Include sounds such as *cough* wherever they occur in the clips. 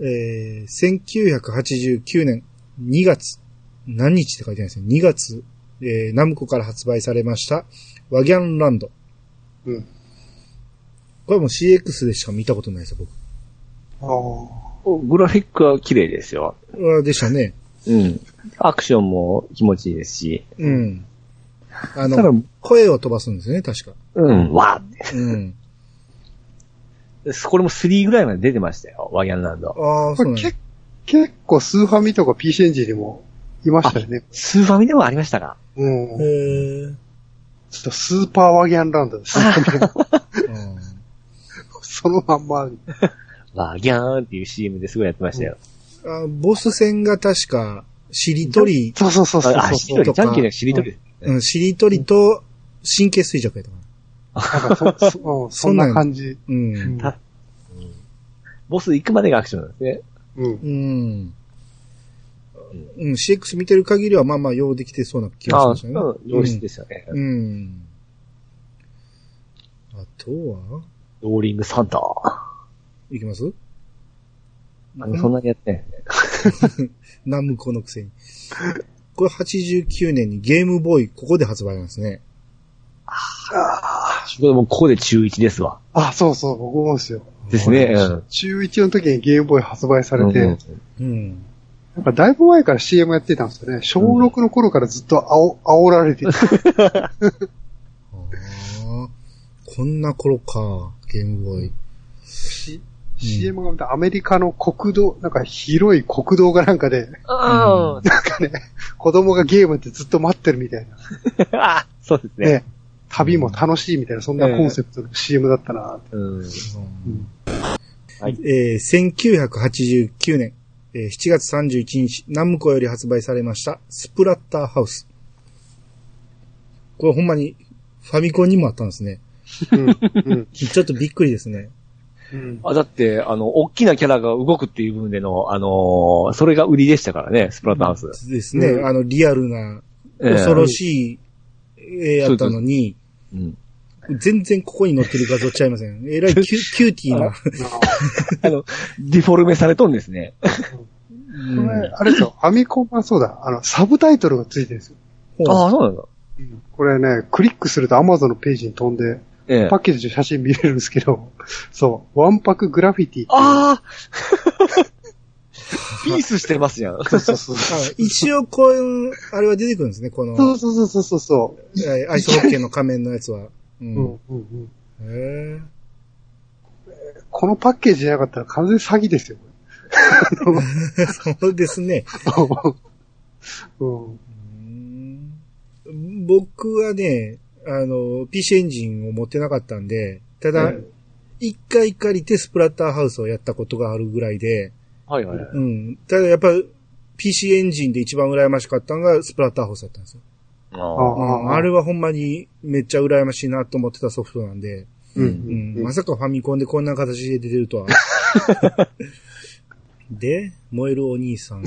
えー、1989年2月、何日って書いてないですね。2月、えー、ナムコから発売されました、ワギャンランド。うん。これも CX でしか見たことないですよ、ああ。グラフィックは綺麗ですよ。僕。あでしたね。うん。アクションも気持ちいいですし。うん。あの、声を飛ばすんですね、確か。うん、わーうん。これも3ぐらいまで出てましたよ、ワギャンランド。ああ、そうなんだこれけ結構スーファミとか PC エンジンにもいましたよね。スーファミでもありましたか？うん。へーちょっとスーパーワギャンランドです。うん *laughs* そのまんま。ワギャーンっていう CM ですごいやってましたよ。あボス戦が確か、しりとり、そうそうそうそうあ、しりとり、ジャンキーのしりとり。うん、しりとりと神経衰弱やったかなんかそんそんな感じ。な。うん。たボス行くまでがアクションなんですね。うん。うん。うん、CX 見てる限りはまあまあようできてそうな気がしああ、ましたね。うん、良質でしたね。うん。あとは？ローリングサンタ。いきます？あのそんなにやってないですね。*laughs* ナムコのくせに。これ89年にゲームボーイ、ここで発売なんですね。これもうここで中1ですわ。あ、そうそう、僕もですよ。ですね。うん。中1の時にゲームボーイ発売されて、うんうん。なんかだいぶ前から CM やってたんですよね。小6の頃からずっと煽煽られてて。*laughs* ああ、こんな頃か、ゲームボーイ。し CM がまたアメリカの国道、なんか広い国道がなんかで、あなんかね、子供がゲームってずっと待ってるみたいな。*laughs* あ、あそうですね。ね。旅も楽しいみたいな、そんなコンセプトの CM だったなって。うん。うんはいえー1989年、えー7月31日、ナムコより発売されました、スプラッターハウス。これほんまに、ファミコンにもあったんですね。*laughs* ちょっとびっくりですね。うん。あ、だって、あの、大きなキャラが動くっていう部分での、あのーそれが売りでしたからね、スプラッターハウス。ですね。うんあの、リアルな、ええ恐ろしい絵やったのに、うん。全然ここに載ってる画像ちゃいません。えらいキュ *laughs* キューティーな。*laughs* あの、ディフォルメされとんですね。うんこれ、あれですよ、ファミコンはそうだ、あの、サブタイトルがついてるんですよ。ああ、そうなんだ。これね、クリックすると Amazon のページに飛んで、ええパッケージの写真見れるんですけど、そう、ワンパクグラフィティ。ああピースしてますやん。そうそうそう。あ一応こういう、あれは出てくるんですね、この、そうそうそうそうそえーアイスホッケーの仮面のやつは。うう。ん。うんうんうん。へこのパッケージじゃなかったら完全に詐欺ですよ、えそうですね。うん。うん僕はね、あの、PC エンジンを持ってなかったんで、ただえ、一回借りてスプラッターハウスをやったことがあるぐらいで、はいはい。うん。ただやっぱ PC エンジンで一番羨ましかったのがスプラッターハウスだったんですよ。あうんあれはほんまにめっちゃ羨ましいなと思ってたソフトなんで、うんううんん。まさかファミコンでこんな形で出てるとは。*laughs* で、燃えるお兄さん、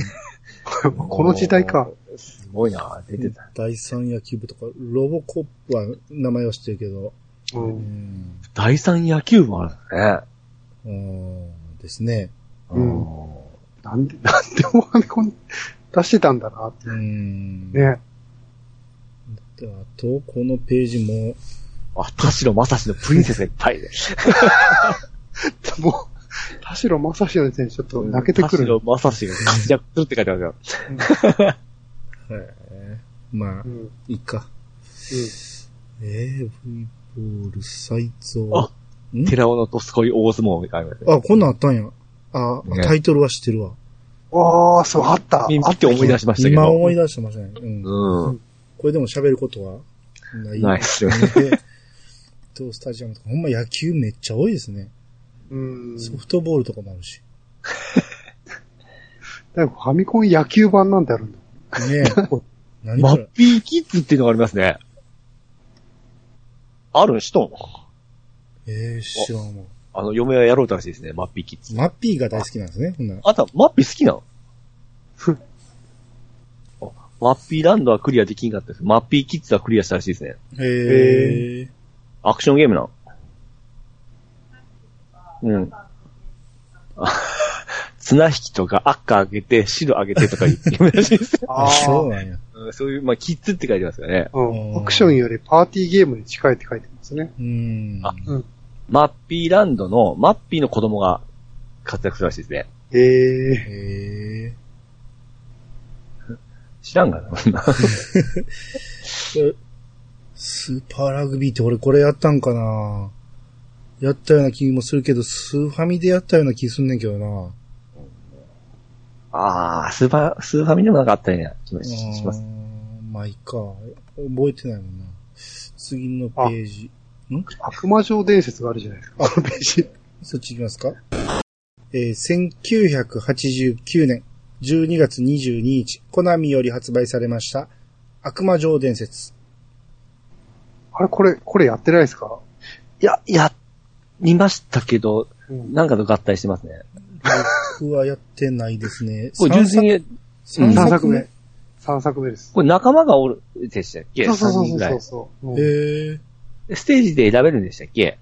*laughs* この時代か。。すごいな、出てた。第三野球部とか、ロボコップは名前は知ってるけど、う。うんん、第三野球部あるうんですね。うんね。なんで、*laughs* なんでもファミコン出してたんだなって。うん。ね。であと、このページも、あ、田代正史のプリンセスがいっぱいで。もう、田代正史の先生ちょっと泣けてくる。田代正史が活躍するって書いてあるよ。へえまあう、ん。うん。いいか。えー、V ボール、再造。あん？寺尾のとすこい大相撲みたいな。あ、こんなんあったんや。あ、ねタイトルは知ってるわ。ああ、そう、あった。見あって思い出しましたけど。今思い出してましたね。うん。うん。これでも喋ることはない。ないっすよね。ね。と、スタジアムとか、ほんま野球めっちゃ多いですね。うん。ソフトボールとかもあるし。だファミコン野球版なんてあるんだ。ねえ。何マッピーキッズっていうのがありますね。ある人ん？えー、知らんわ。あの、嫁はやろうとらしいですね、マッピーキッズ。マッピーが大好きなんですね。あんた、マッピー好きなの？あマッピーランドはクリアできんかったです。マッピーキッズはクリアしたらしいですね。へえ。アクションゲームなの？うん。あ綱引きとか赤あげて、白あげてとか言ってるらしいですよ。*laughs* ああ、そうあ、なんや。うんそういう、まあ、キッズって書いてますよね。うん。アクションよりパーティーゲームに近いって書いてますね。うん。あうん。マッピーランドの、マッピーの子供が活躍するらしいですね。ええへえ。知らんがな、そんな。スーパーラグビーって俺これやったんかなやったような気もするけど、スーファミでやったような気すんねんけどな。ああ、スーパー、スーファミでもなんかあったよね。気もしします。まあいいか。覚えてないもんな。次のページ。悪魔城伝説があるじゃないですか。このページ。そっち行きますか？えー1989年12月22日、コナミより発売されました、悪魔城伝説。あれ、これ、これやってないですか？いや、や、見ましたけど、うん。なんかと合体してますね。僕はやってないですね。これ純粋に、三3作目？作目。。3作目です。これ仲間がおるでしたっけ？そうそうそ ?3 う人ぐらいそう。そう、うんへえステージで選べるんでしたっけ？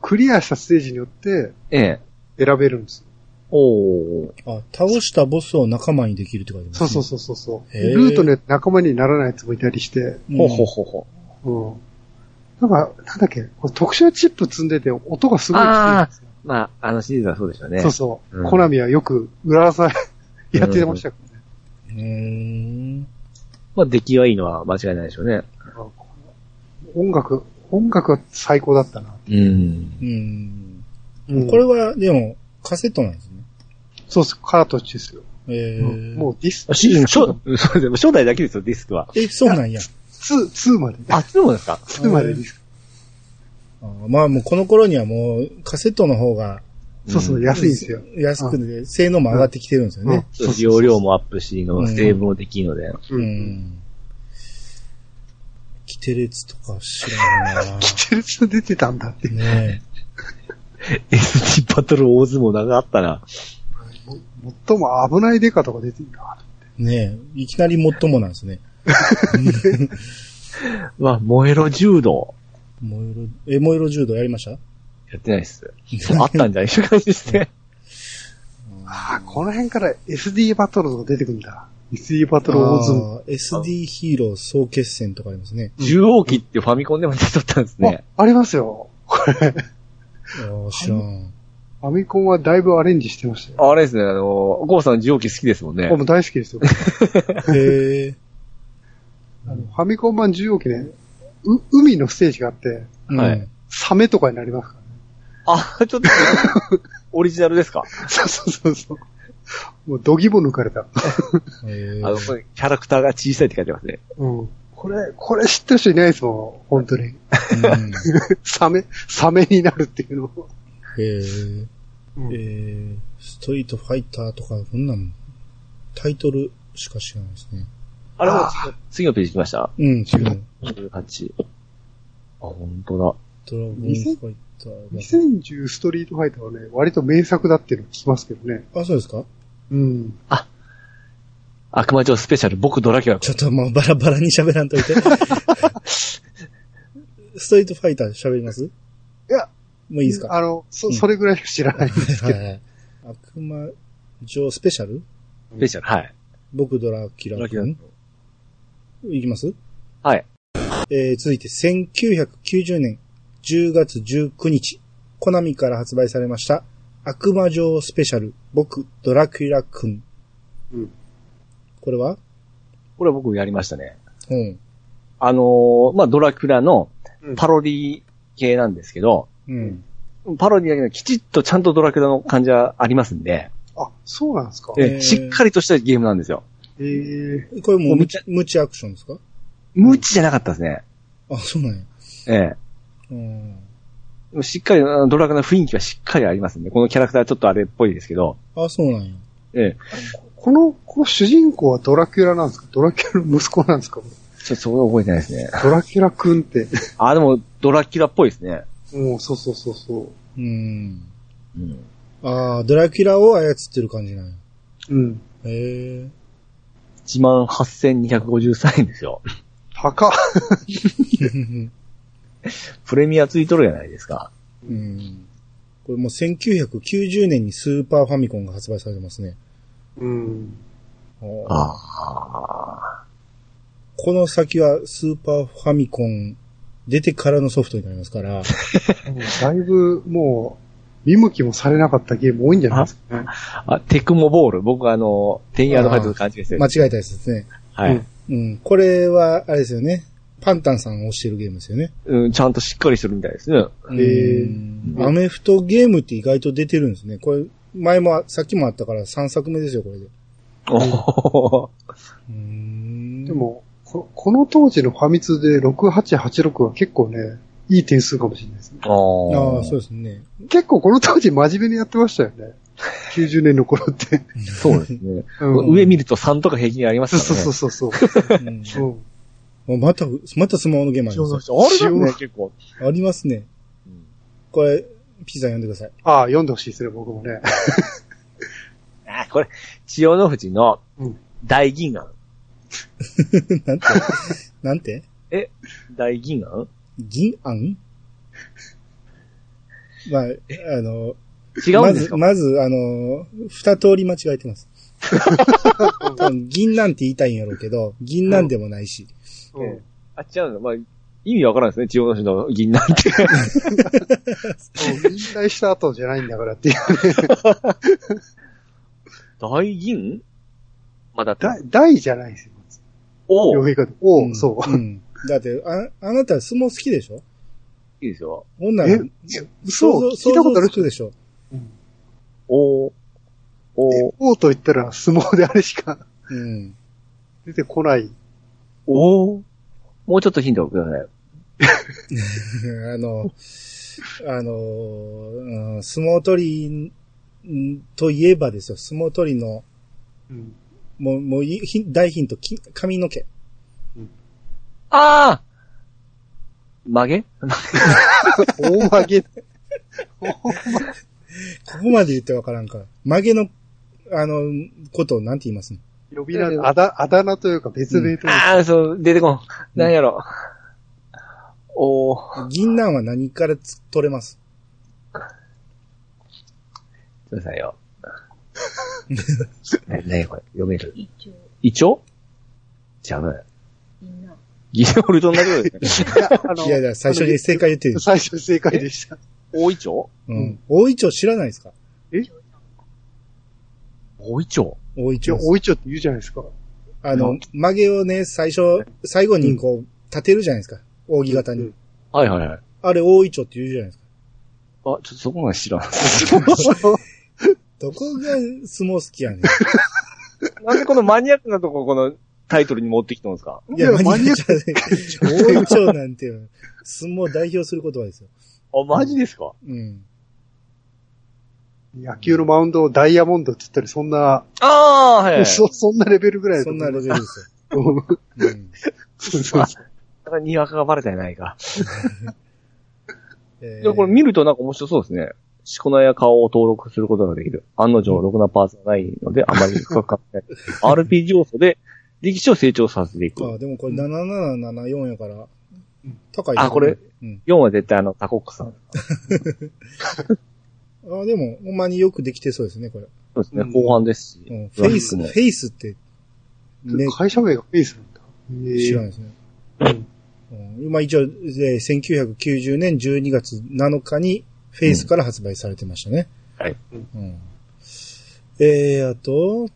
クリアしたステージによってええ。選べるんです。おー。あ、倒したボスを仲間にできるって書いてます、ね。そうそうそうそうルートで仲間にならないやつもいたりして、うん。ほうほうほうほう。うん。なんか、なんだっけ、これ特殊なチップ積んでて音がすごい聞いんですよまあ、あのシリーズはそうでしょうね。そうそう。うんコナミはよく裏技 *laughs* やってましたからね。うーん。まあ、出来はいいのは間違いないでしょうね。音楽、音楽は最高だったな。うん。うん。うんこれは、でも、カセットなんですね。そうっす、カートッジですよ。えー、もうディス、シディス初、*laughs* そうですね初代だけですよ、ディスクは。え、そうなんや。2、2まで。あ、そうですか？2までディスク。まあもうこの頃にはもうカセットの方がそうそう、うん安いんですよ。安くて、性能も上がってきてるんですよね。そうです容量もアップしの、セーブもできるので。う。うんん。キテレツとか知らんなキテレツ出てたんだって。ね SD バトル大相撲長かったな。最も危ないデカとか出てんだ。え。ねえ。いきなり最もなんですね。*laughs* まあ、燃えろ柔道。燃えろ、え、燃えろ柔道やりました？やってないっす。あったんじゃない？いう感じですね。あ *laughs* あ、この辺から SD バトルとか出てくるんだ。SD バトル大相撲。あー SD ヒーロー総決戦とかありますね。重王機ってファミコンでも出とったんですね。あ、ありますよ。これ、ああ、知らん。ファミコンはだいぶアレンジしてましたよ。あれですね、あの、ゴーさん重王機好きですもんね僕。も大好きですよ。*laughs* へえ。あのファミコン版重要機ね、う、海のステージがあって、はいうんサメとかになりますからね。あ、ちょっと、オリジナルですか？*laughs* そうそうそうそう。*laughs* もう、ドギも抜かれた。へえあの、これキャラクターが小さいって書いてますね。うん。これ、これ知ってる人いないですもん、本当に。うん *laughs* サメ、サメになるっていうのを。へえ。うんえー、ストリートファイターとか、こんなん、タイトルしか知らないですね。あれもあ次のページ来ました？うん、違う。18。あ、本当だ。ドラゴンファイターが。2010ストリートファイターはね、割と名作だっていうの聞きますけどね。あ、そうですか？うん。悪魔城スペシャル、僕ドラキュラ。ちょっともうバラバラに喋らんといて。*laughs* ストリートファイター喋ります？いや、もういいですか？あの、そ、うんそれぐらいしか知らないんですけど。はいはい。悪魔城スペシャル？スペシャル、はい。僕ドラキュドラキュラ。いきます？はい。えー続いて1990年10月19日、コナミから発売されました、悪魔城スペシャル、僕、ドラキュラ君。うん。これは？これは僕やりましたね。うん。あのーまあ、ドラキュラのうんパロディ系なんですけど、うん。パロディだけどきちっとちゃんとドラキュラの感じはありますんで、あ、そうなんですかえーえしっかりとしたゲームなんですよ。ええこれもう無知無知アクションですか？無知じゃなかったですね。あ、そうなんや。えうん。え。しっかり、ドラキュラの雰囲気はしっかりありますんで、このキャラクターはちょっとあれっぽいですけど、あ、そうなんや。ええ。この、この主人公はドラキュラなんですか？ドラキュラの息子なんですか？ちょっとそこは覚えてないですね。ドラキュラくんって。あ、でも、ドラキュラっぽいですね。もう、そうそうそうそう。うん。うん。ああ、ドラキュラを操ってる感じなんや。うん。へえ。18,253円ですよ。高っ。*laughs* *laughs* プレミアついとるじゃないですか。うん。これもう1990年にスーパーファミコンが発売されてますね。うん。こあの先はスーパーファミコン出てからのソフトになりますから、だいぶもう、見向きもされなかったゲーム多いんじゃないですかね。あ。あ、テクモボール。僕はあの、テンヤードファイトと勘違いしてる。間違えたやつですね。はい。うん。これは、あれですよね。パンタンさんを推してるゲームですよね。うん、ちゃんとしっかりしてるみたいですね。へーうんアメフトゲームって意外と出てるんですね。これ、前も、さっきもあったから3作目ですよ、これで。おーうんで、もこ、この当時のファミ通で6886は結構ね、いい点数かもしれないですね。ああそうですね。結構この当時真面目にやってましたよね。90年の頃って。*laughs* そうですね。うん上見ると3とか平均ありますそうからね。そうそうそう。うんうんまた、またスマホのゲームあります？よあれだね、結構。ありますね。これ、ピザ読んでください。ああ、読んでほしいですね、僕もね。*laughs* あ、これ、千代の富士のうん大銀眼。*laughs* なんて？なんて？大銀眼銀杏？まあ、あの、違うんですか？まず、まず、あの、二通り間違えてます。*laughs* 銀なんて言いたいんやろうけど、銀なんでもないし。うんあ、違うの。まあ、意味わからんですね、千代の富士の銀眼って。もう引退した後じゃないんだからっていう。大銀？まだって。大大じゃないですよ。おおい読み方。おう、んそう。ん。だって、あ、あなた相撲好きでしょ？いですよ。ほんならえ、嘘聞いたことある？想像つくでしょ？おーおーおうと言ったら相撲であれしかうん。出てこない。おーもうちょっとヒントください。*laughs* あの、あの、うん相撲取りんといえばですよ、相撲取りの、うん。もう、もういヒン大ヒント、き髪の毛。ああ曲げ？*laughs* 大曲げ。*laughs* ここまで言ってわからんから。曲げの、あの、ことをなんて言いますの？呼び名、あだ、あだ名というか別名というか。ああ、そう、出てこん。なんやろ。おー銀杏は何からつ取れます？ちょっと待ってくださいよ。*laughs* な、なやこれ、読める？一応、イチョウじゃな、ギリオルトンだけですね。いや、あのいやいや、最初に正解言ってる。最初正解でした。大イチョウうん。大イチョウ知らないですか？大イチ大イチョウ。おいちょって言うじゃないですか。あの、曲げをね、最初、最後にこう、立てるじゃないですか。扇形に。はいはいはい。あれ、大イチョウって言うじゃないですか。あ、ちょっとそこまで知らん。どこが相撲好きやねん。なんでこのマニアックなとこ、このタイトルに持ってきたんですか？いや、マニアッマニアック。大イチョウなんて、相撲を代表する言葉ですよ。あ、マジですか？うん。野球のマウンドをダイヤモンドって言ったり、そんな、ああ、はい、はい。そ、そんなレベルぐらいそんなレベルですル。よ。うん。そうそうだ *laughs* からにわかがバレたやないか。*laughs* えーでもこれ見るとなんか面白そうですね。しこ名や顔を登録することができる。案の定、ろくなパーツがないので、あまり深く考えない。*laughs* RPG 要素で、力士を成長させていく。あ、でもこれ7774やから、高いねあこれ？うん。4は絶対あの、タコックさん。あ、でも、ほんまによくできてそうですね、これ。そうですね。うん後半ですし。うん。フェイス、フもェイスって、ね、会社名がフェイスなんだ。え知らないですね。うんうん、まあ一応、えー1990年12月7日にフェイスから発売されてましたね。はい。うん。えー、あと、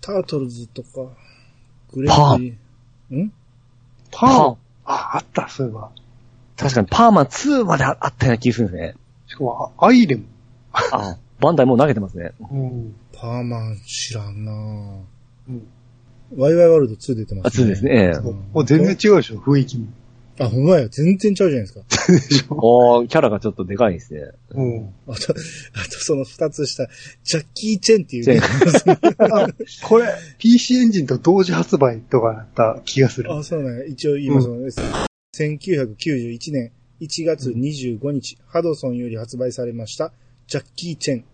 タートルズとか、グレパージー、ん？パーパーあ、あった、そういえば。確かにパーマ2まであったような気がするんですね。しかも、あアイレム。あ、バンダイもう投げてますね。うん。パーマン知らんなぁ。うん。ワイワイワールド2出てまあ、す2です。ね。もうもう全然違うでしょ、雰囲気も。あ、ほんまや、全然ちゃうじゃないですか。*laughs* おー、キャラがちょっとでかいですね。うん。あと、あとその二つ下、ジャッキー・チェンっていうチェン *laughs* ね。これ、PC エンジンと同時発売とかだった気がする。あ、そうなんや。一応言いますのです。1991年1月25日、ハドソンより発売されました、ジャッキー・チェン。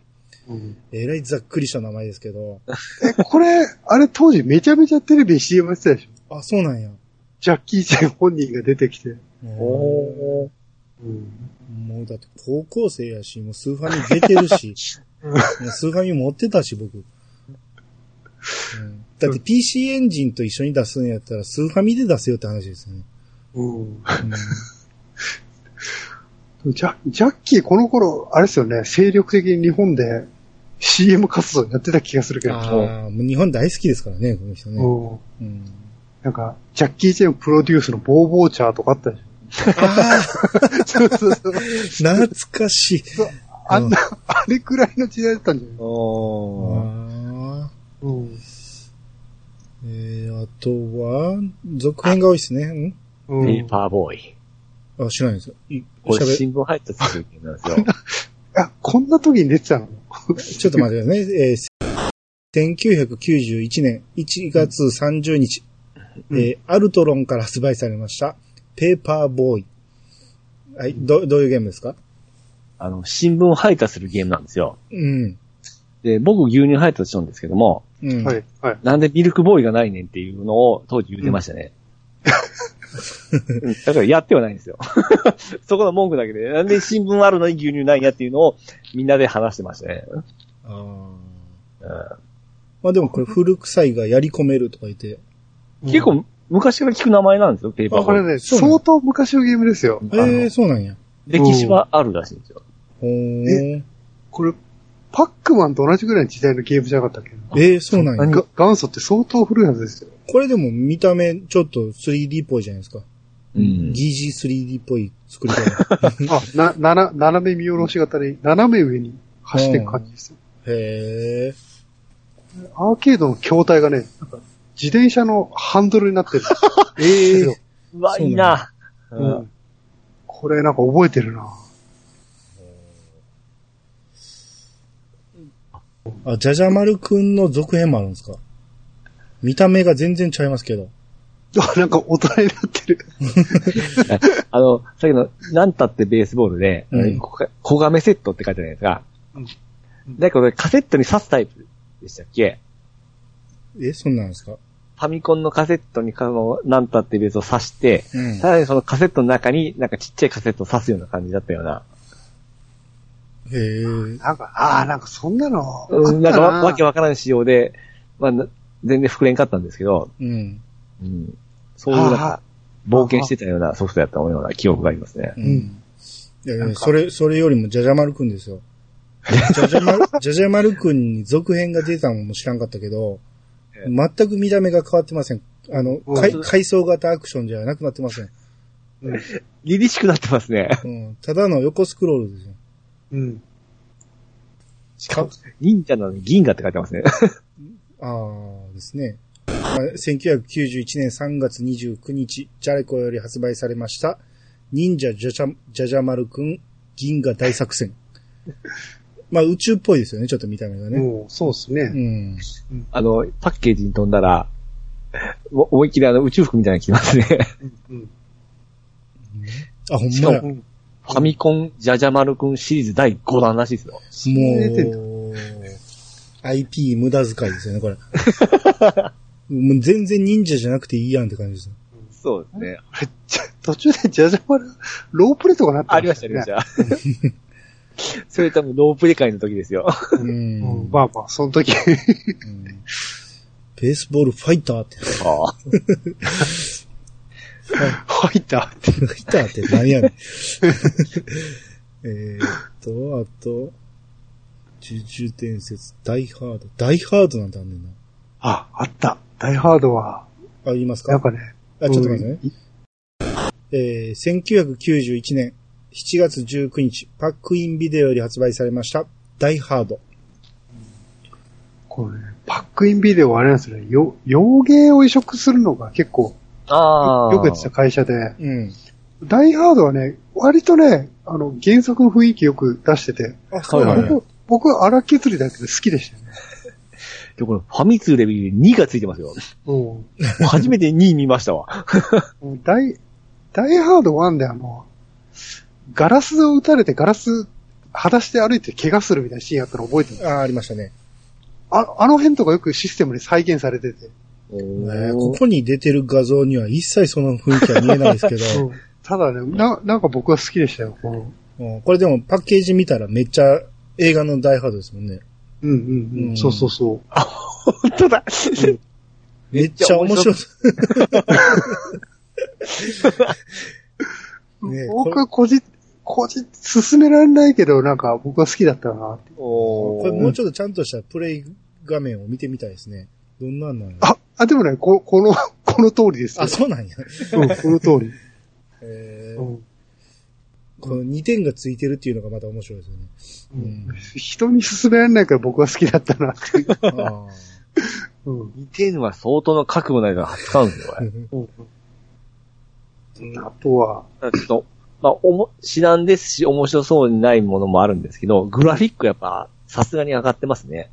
うんえらいざっくりした名前ですけど。え、これ、あれ当時めちゃめちゃテレビ CM やってたでしょ？あ、そうなんや。ジャッキー・チェン本人が出てきて。おー。うん。もうだって高校生やし、もうスーファミ出てるし、*laughs* スーファミ持ってたし、僕。うん、だって PC エンジンと一緒に出すんやったら、スーファミで出せよって話ですよね。うん。うんジャジャッキーこの頃、あれですよね、精力的に日本で CM 活動やってた気がするけど。ああ、もう日本大好きですからね、この人ね。うんうん、なんか、ジャッキー・チェンプロデュースのボーボーチャーとかあったでしあょ。そうそうそう。あ、*laughs* 懐かしい。あんな、あれくらいの時代だったんじゃない。ああうん。えー、あとは、続編が多いですね。うんペーパーボーイ。んあ、知らないですよ。いこれ喋新聞入った続きなんですよ。*laughs* あ、こんな時に出てたの？*laughs* ちょっと待ってくださいね。えー、1991年1月30日、うんえーアルトロンから発売されました、ペーパーボーイ。はい、ど、どういうゲームですか？あの、新聞配達するゲームなんですよ。うん。で、僕牛乳配達したんですけども、うん。はい、はい。なんでミルクボーイがないねんっていうのを当時言ってましたね。うんだからやってはないんですよ。*laughs* そこの文句だけで、なんで新聞あるのに牛乳ないんやっていうのをみんなで話してましたね。あーうんまあでもこれ古臭いがやり込めるとか言って。結構昔から聞く名前なんですよ、ペーパー。あこれね、相当昔のゲームですよ。ええー、そうなんや。歴史はあるらしいんですよ。ほー。これ、パックマンと同じぐらいの時代のゲームじゃなかったっけ？ええー、そうなんや。が元祖って相当古いはずですよ。これでも見た目ちょっと 3D っぽいじゃないですか。うん。疑似 3D っぽい作り方。*laughs* あ、な、なな、斜め見下ろし型で、斜め上に走っていく感じですよ。*laughs* へえ。アーケードの筐体がね、なんか、自転車のハンドルになってる。*laughs* ええそううわ、いいな。ううんん。これなんか覚えてるな。あ、じゃじゃ丸くんの続編もあるんですか？見た目が全然ちゃいますけど。あ、*laughs* なんか大人になってる。*laughs* あの、さっきの、なんたってベースボールで、うんこ小亀セットって書いてあるじゃないですか。うんだけどこれカセットに挿すタイプでしたっけ？え、そんなんですか？ファミコンのカセットにこの、なんたってベースを挿して、うんさらにそのカセットの中になんかちっちゃいカセットを挿すような感じだったような。へえ。なんか、ああ、なんかそんなの。うん、なんかわわけわわからん仕様で、まあ、な全然膨れんかったんですけど、うん。うん、そういうなんあか、冒険してたようなソフトやったような記憶がありますねう。んん。いやいや、それ、それよりもじゃじゃ丸くんですよ。じゃじゃ丸、じゃじゃ丸くんに続編が出たのも知らんかったけど、え全く見た目が変わってません。あの、階層型アクションじゃなくなってません。うん。凛々しくなってますね。うん。ただの横スクロールですよ。うん。しかも、忍者なのに銀河って書いてますね。ああ、ですね。まあ、1991年3月29日、ジャレコより発売されました、忍者ジャジャ、ジャジャ丸くん銀河大作戦。*laughs* まあ宇宙っぽいですよね、ちょっと見た目がね。もう、そうですうね。ん。あの、パッケージに飛んだら、お思いっきりあの宇宙服みたいなの着ますね。うん。あ、ほんしかもまや。うん。ファミコンジャジャマルくんシリーズ第5弾らしいですよ。出てんもう、IP 無駄遣いですよね、これ。*laughs* もう全然忍者じゃなくていいやんって感じですよ。そうですね。あれじゃ途中でジャジャマル、ロープレとかなってありました、ありました。*laughs* それ多分ロープレ会の時ですよ。う。うんん。まあまあ、その時。うんベースボールファイターって。ああ入ったって。ファイターって何やねん。*laughs* えーっと、あと、呪術伝説、ダイハード。ダイハードなんてあんねんな。あ、あった。ダイハードは、あ、言いますか？なんかね。あ、ちょっと待ってね。うんえー、1991年7月19日、パックインビデオより発売されました、ダイハード。これね、パックインビデオはあれなんですよね。よ、洋芸を移植するのが結構、ああ。よくやってた会社で、うん。ダイハードはね、割とね、あの、原作の雰囲気よく出してて、あ、そうなんや。僕、僕は荒削りだけど好きでしたよね。で、これ、ファミ通レビューで2がついてますよ。うん。初めて2位見ましたわ。*laughs* ダイ、ダイハード1であの、ガラスを撃たれてガラス、裸足で歩いて怪我するみたいなシーンあったの覚えてるあ、ありましたね。あ、あの辺とかよくシステムで再現されてて。えーここに出てる画像には一切その雰囲気は見えないですけど、*laughs* うんただね、な、なんか僕は好きでしたよ。このうんこれでもパッケージ見たらめっちゃ映画のダイハードですもんね。うんうんううんん。そうそうそう。本当だ。*laughs* めっちゃ面白い。*laughs* ね僕は個人、個人、進められないけど、なんか僕は好きだったなって。おこれもうちょっとちゃんとしたプレイ画面を見てみたいですね。どんなんなんやあ、あ、でもね、ここの、この通りですよ。あ、そうなんや。うん、この通り。*laughs* えーうんこの2点がついてるっていうのがまた面白いですよね。うん人に勧められないから僕は好きだったなっていう。うん2点は相当の覚悟ないから使うんですよ、これ。うんあとは、ちょっと、まあ、おも、知らんですし、面白そうにないものもあるんですけど、グラフィックやっぱ、さすがに上がってますね。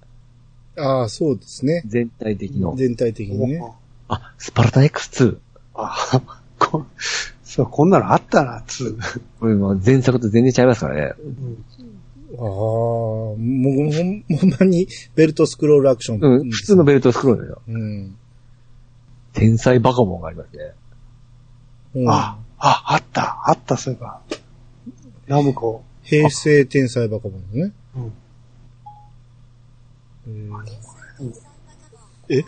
あー、そうですね。全体的の。全体的にね。あ、スパルタン X2。あ、こ、そう、こんなのあったな、2。これもう前作と全然違いますからね。ああ、もう、ほんほんまにベルトスクロールアクション？うん、普通のベルトスクロールですよ。うん。天才バカボンがありますね。うんあ、あ、あった、あった、そういえば。ナムコ。平成天才バカボンね。うんえー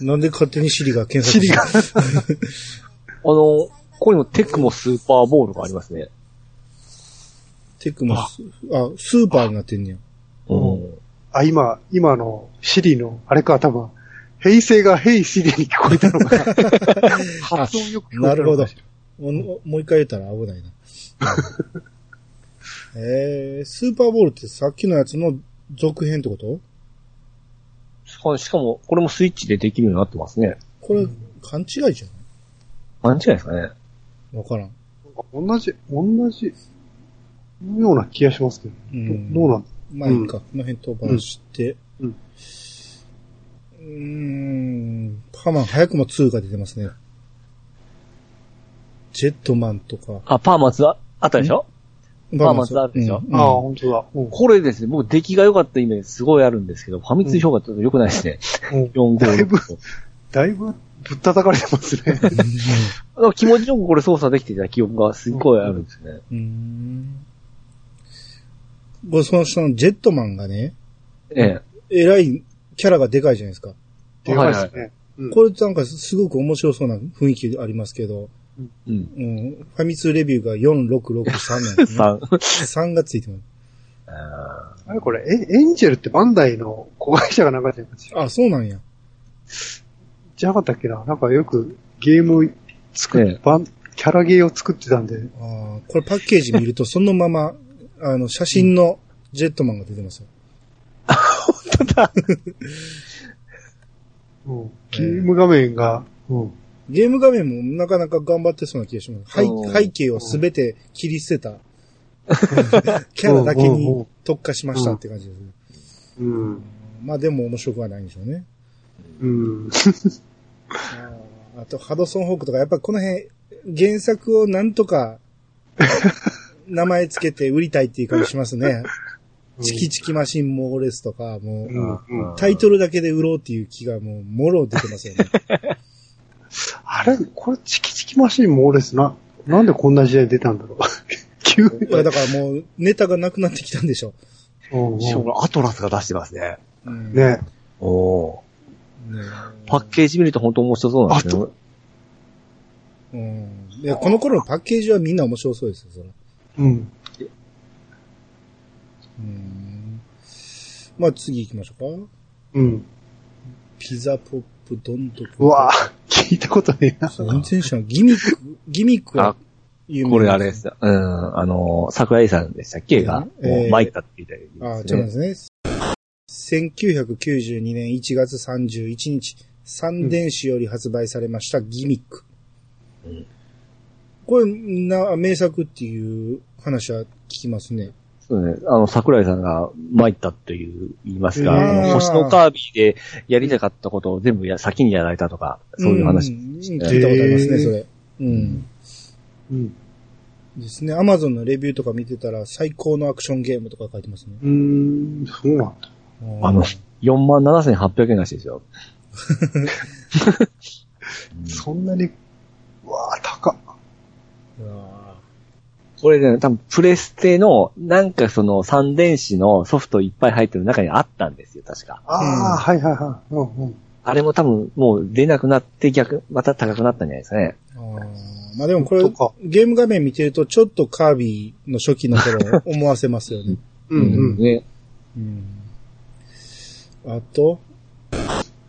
え？なんで勝手にシリが検索シリが *laughs* あの、ここにもテックもスーパーボールがありますね。テクもス、あ、スーパーになってんねや。うん。あ、今、今のシリの、あれか、多分、平成がヘイシリに聞こえたのか。*laughs* 発音よく聞こえたのかなるほど。もうもう一回言ったら危ないな。*laughs* えー、スーパーボールってさっきのやつの続編ってこと？しかも、しかもこれもスイッチでできるようになってますね。これ、勘違いじゃ勘違いですかね。わからん。同じ、同じ、のような気がしますけど。うんどどうなんまあいいか、この辺飛ばして。うんうーん。パーマン早くも2が出てますね。ジェットマンとか。あ、パーマツああったでしょ？パーマン2あるでしょ？うんああ、本当だ。うんこれですね、僕出来が良かったイメージすごいあるんですけど、ファミ通評価ちょっと良くないですね。うん4、だいぶ5、6。だいぶぶったたかれてますね。あ気持ちよくこれ操作できていた記憶がすごいあるんですね。うーん。これその人のジェットマンがね、ええ。えらいキャラがでかいじゃないですか。でかいですね。うんこれなんかすごく面白そうな雰囲気ありますけど、うん。うん、ファミ通レビューが4663なんですね。*laughs* 3。3がついてます。ああれこれ、え、エンジェルってバンダイの子会社がなんかじゃなかったあ、そうなんや。じゃなかったっけな。なんかよくゲーム作っ、ええ。バン、キャラゲーを作ってたんで、あーこれパッケージ見るとそのまま、*laughs* あの、写真のジェットマンが出てますよ。*laughs* うん、ゲーム画面が、うん、ゲーム画面もなかなか頑張ってそうな気がします。うん。背背景をすべて切り捨てた、*laughs* キャラだけに特化しましたって感じですね。うん、まあでも面白くはないんでしょうね。うん、*laughs* あと、ハドソンホークとか、やっぱこの辺、原作をなんとか、名前つけて売りたいっていう感じしますね。チキチキマシンモーレスとか、もう、うん、うん。タイトルだけで売ろうっていう気がもう、もろ出てますよね。*laughs* あれこれチキチキマシンも俺ですな。なんでこんな時代に出たんだろう。*laughs* 急に。だからもう、ネタがなくなってきたんでしょ。うんうんしかもアトラスが出してますね。うん、ねおおねパッケージ見ると本当面白そうなんですよ。うん。いや、この頃のパッケージはみんな面白そうですよ、それ。うん。うん。まあ次行きましょうか。うん。ピザポップドントプうわぁ、聞いたことねえな。全然知らん。ギミック、*laughs* ギミックはあ有名これあれです。うん、あの、桜井さんでしたっけ？が、えーもう参ったって言ったりあ、ですね。違うんですね。1992年1月31日、三電子より発売されましたギミック。うんこれ、な、名作っていう話は聞きますね。そうね。あの、桜井さんが参ったという、言いますか、うんあの星のカービィでやりたかったことを全部や先にやられたとか、そういう話。ん聞いたことありますね、それ。うん。うん。ですね。アマゾンのレビューとか見てたら、最高のアクションゲームとか書いてますね。うーん、そうなんだ。あの、4万7800円らしいですよ。*laughs* そんなに、うわぁ、高っ。これね、多分プレステの、なんかその三電子のソフトいっぱい入ってる中にあったんですよ、確か。ああ、うんはいはいはい。うんうん。あれも多分もう出なくなって逆、また高くなったんじゃないですかね。あーまあでもこれゲーム画面見てるとちょっとカービィの初期の頃を思わせますよね。*laughs* うんうん。ね。うん。あと、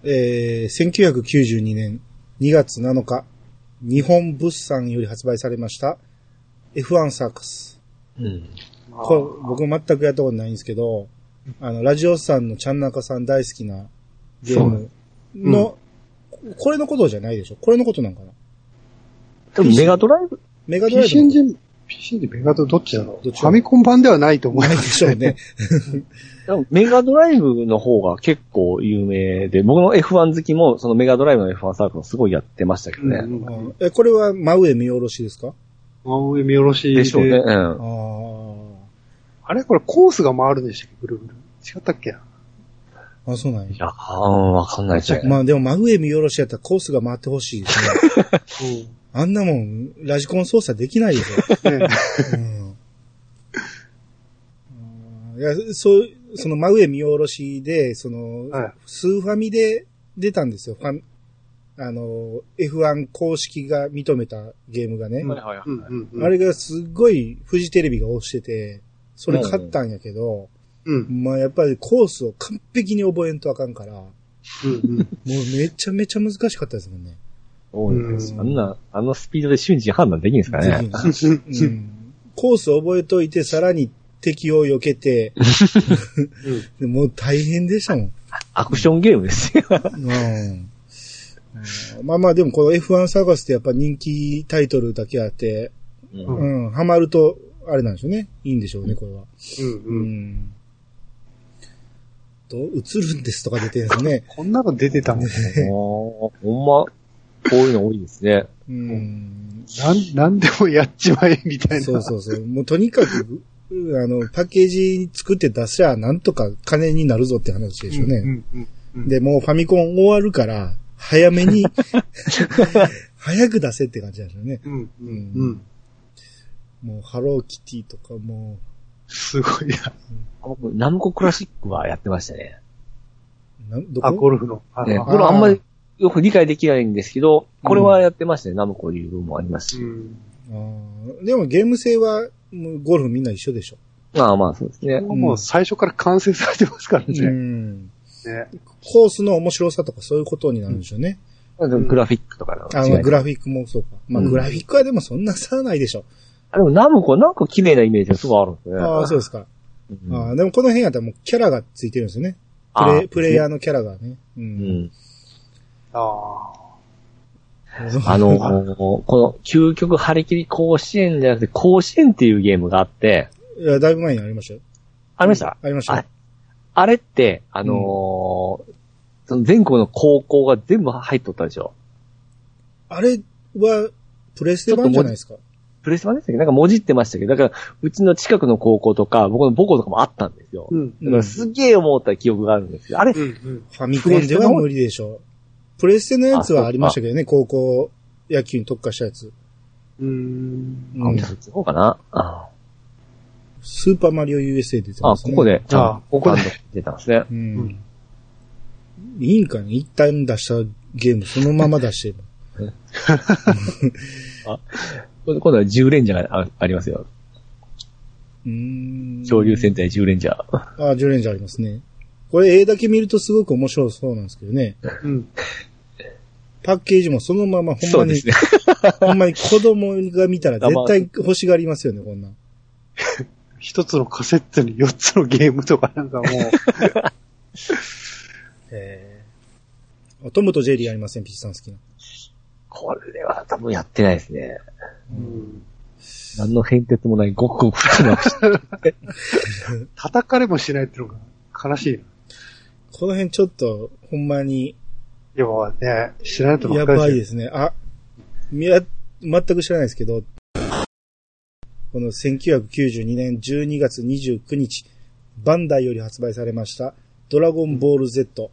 えー、1992年2月7日、日本物産より発売されました、F1 サーカス。うん。これ、僕全くやったことないんですけど、あの、ラジオさんのちゃんなかさん大好きなゲームの、これのことじゃないでしょ？これのことなんかな？多分メガドライブ、メガドライブのエンジン、PC エンジンメガドどっちだろうファミコン版ではないと思いないでます。しょうね。メガドライブの方が結構有名で、僕の F1 好きもそのメガドライブの F1 サークルすごいやってましたけどね。うんうんあえ、これは真上見下ろしですか？真上見下ろしでしょうね。うあん。あ。あれこれコースが回るんでしたっけ？ぐるぐる。違ったっけ？あ、そうなんやい。やー、わかんないですね。まあでも真上見下ろしやったらコースが回ってほしいですね。うん。あんなもん、ラジコン操作できないでしょ。ねうんいや、そう、その真上見下ろしで、その、はいスーファミで出たんですよ。ファン、あの、F1 公式が認めたゲームがね。あれがすっごいフジテレビが押してて、それ買ったんやけど、うん。まあやっぱりコースを完璧に覚えんとあかんから、もうんうん。うめちゃめちゃ難しかったですもんね。そうですうんあんな、あのスピードで瞬時に判断できるんですかね。うんコースを覚えといて、さらに敵を避けて、でもう大変でしたもん。アクションゲームですよ。うんうんまあまあでもこの F1 サーガスってやっぱ人気タイトルだけあって、うんうん、ハマると、あれなんでしょうね。いいんでしょうね、これは。うんううん。ん。と、映るんですとか出てるんですね。*laughs* こんなの出てたもんね。*laughs* ほんま、こういうの多いですね。うん。なん、なんでもやっちまえ、みたいな。そうそうそう。もうとにかく、あの、パッケージ作って出しゃ、なんとか金になるぞって話でしょうね。うんうんうん。で、もうファミコン終わるから、早めに、*laughs* 早く出せって感じなんでしょうね。うんううんんうん。もう、ハローキティとかもすごいな。僕、ナムコクラシックはやってましたね。う、なんどこ？あ、ゴルフの。あね、のこれあんまりよく理解できないんですけど、これはやってましたね。ナムコいう部分もありますし。うん。あーでもゲーム性は、ゴルフみんな一緒でしょ。まあまあそうですね。もう最初から完成されてますからうね。ん。ねコースの面白さとかそういうことになるんでしょうね。グラフィックとかのあ、違いまあ、グラフィックもそうか。まあ、うんグラフィックはでもそんな差はないでしょ。あでもナムコなんか綺麗なイメージがすごいあるんですね。ああ、そうですか。うんああでもこの辺やったらもうキャラがついてるんですよね。プあレイ、プレイヤーのキャラがね。う。うんん。ああの、*laughs* この究極張り切り甲子園じゃなくて甲子園っていうゲームがあって、いや、だいぶ前にありましたよ。ありました、ありましたよ。あれって、あのーその全国の高校が全部入っとったでしょあれは、プレステ版じゃないですか？プレスマでしたっけ？なんかもじってましたけ？ど、だから、うちの近くの高校とか、僕の母校とかもあったんですよ。うん。だからすげえ思った記憶があるんですけど、あれ、うんうん。ファミコンでは無理でしょう？プレステのやつはありましたけどね、高校野球に特化したやつ。うーん。うんあ、そっちの方かな？あスーパーマリオ USA 出てあ、ますね。ここ。で、あここで出たんですね。う。うんん。いいんかね？一旦出したゲームそのまま出してる。*laughs* 今度は10レンジャーがあありますよ。うーん。恐竜戦隊10レンジャー。ああ、10レンジャーありますね。これ絵だけ見るとすごく面白そうなんですけどね。うん。パッケージもそのままほんまに、そうですね。*laughs* ほんまに子供が見たら絶対欲しがりますよね、こんなん。一つのカセットに四つのゲームとかなんかもう、*laughs* えー、トムとジェリーありません、ピチさん好きな。これは多分やってないですね。うん何の変哲もないごくごく普通の叩かれもしないっていうのが悲しい。この辺ちょっと、ほんまに、いや、ね、知らないとばやっかりでばいですね。あ、みや、全く知らないですけど、この1992年12月29日、バンダイより発売されました、ドラゴンボール Z、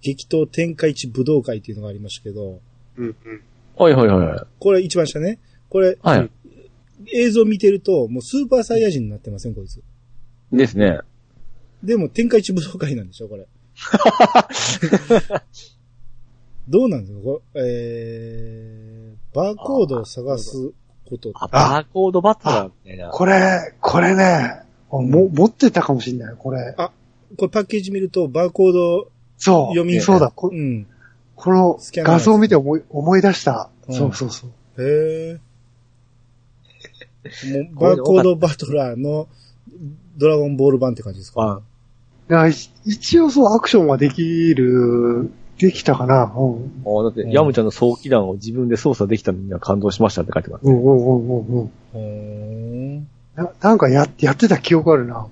激闘天下一武道会っていうのがありましたけど、うんうん。はいはいはいはい。これ一番下ね。これ、はい。映像見てると、もうスーパーサイヤ人になってません、こいつ。ですね。でも、天下一武道会なんでしょ、これ。*laughs* どうなんですか？これえー、バーコードを探すこと。あ、バーコードバトラーみたいな。これ、これね、も、持ってたかもしんない、これ。これパッケージ見ると、バーコード、そう。読みそうだ。こうん。この画像を見て思い、思い出した。うんそうそうそう。へえ。もう、バーコードバトラーのドラゴンボール版って感じですか？いやい一応そう、アクションはできる、できたかな。うん。あだって、ヤムちゃんの早期弾を自分で操作できたのには感動しましたって書いてます。うんうんうんうんうん。ほーん。ななんかや、やってた記憶あるな。も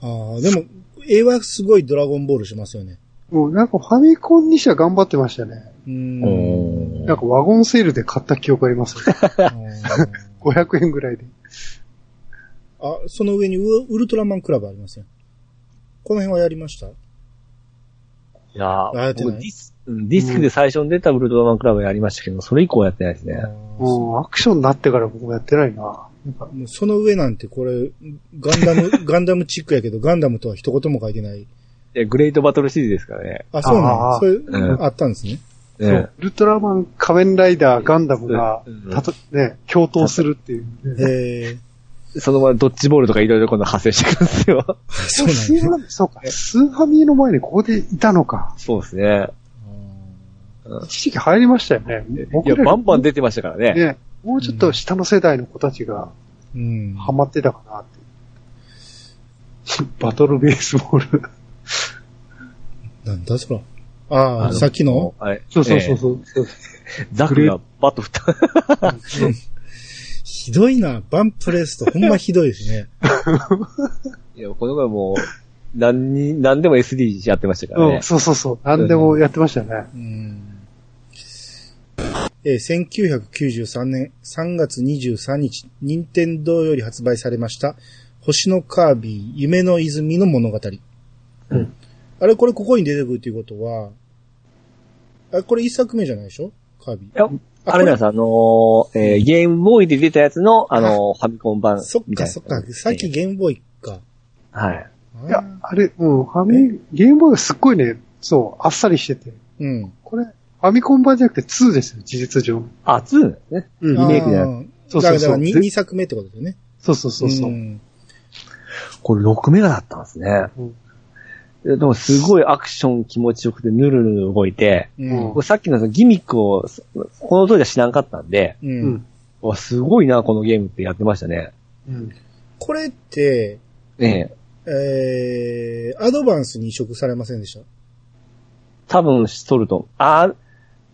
ああ、でも、絵はすごいドラゴンボールしますよね。う、もうなんかファミコンにしては頑張ってましたね。うーん。うんなんかワゴンセールで買った記憶あります。*laughs* あー500円ぐらいで。あ、その上にウウルトラマンクラブありますよ。この辺はやりました？いやーディス、うんディスクで最初に出たウルトラマンクラブやりましたけど、それ以降はやってないですね。うん、アクションになってから僕もやってないな。もうその上なんてこれ、ガンダム、*laughs* ガンダムチックやけど、ガンダムとは一言も書いてない。いやグレートバトルシリーズですからね。あ、そうなんそれ、うんあったんですね。そうね、ウルトラマン、仮面ライダー、ガンダムがうん、たと、ね、共闘するっていう、ね。へえ。そのままドッジボールとかいろいろ今度派生してくるんですよ。そうなんスーですね。ファミそうか、スーファミの前にここでいたのか。そうですね。一時期入りましたよね。いや、バンバン出てましたからね。ね、もうちょっと下の世代の子たちがうん。ハマってたかなって。*laughs* バトルベースボール。なんだそら。ああ、さっきの？はい。そうそうそうえそう。えザクがバット振った。*laughs* ひどいな。バンプレスとほんまひどいですね。*laughs* いや、この頃もう、何に、何でも SD やってましたからねうん、。そうそうそう。何でもやってましたね。うん。えー1993年3月23日、任天堂より発売されました、星のカービィ、夢の泉の物語。うんあれ、これここに出てくるっていうことは、あ、これ一作目じゃないでしょ？カービィ。いや、あれなんです、あのーえーゲームボーイで出たやつの、あのーファミコン版。そっみたいなかそっか。さっきゲームボーイか。はい。いや、あれ、うん、ファミ、ゲームボーイがすっごいね、そう、あっさりしてて。うん。これ、ファミコン版じゃなくて2ですよ、事実上。あ、2なんですね。うんリメイクじゃなそうそうそうだからにで二作目ってことですよね。そうそうそうそう。んこれ6メガだったんですね。うんでもすごいアクション気持ちよくてぬるぬる動いて、うんさっきのそのギミックを、この当時は知らんかったんで、う。うんん。わすごいな、このゲームってやってましたね。うん。これって、ええ。えー、アドバンスに移植されませんでした？多分しとると。あ、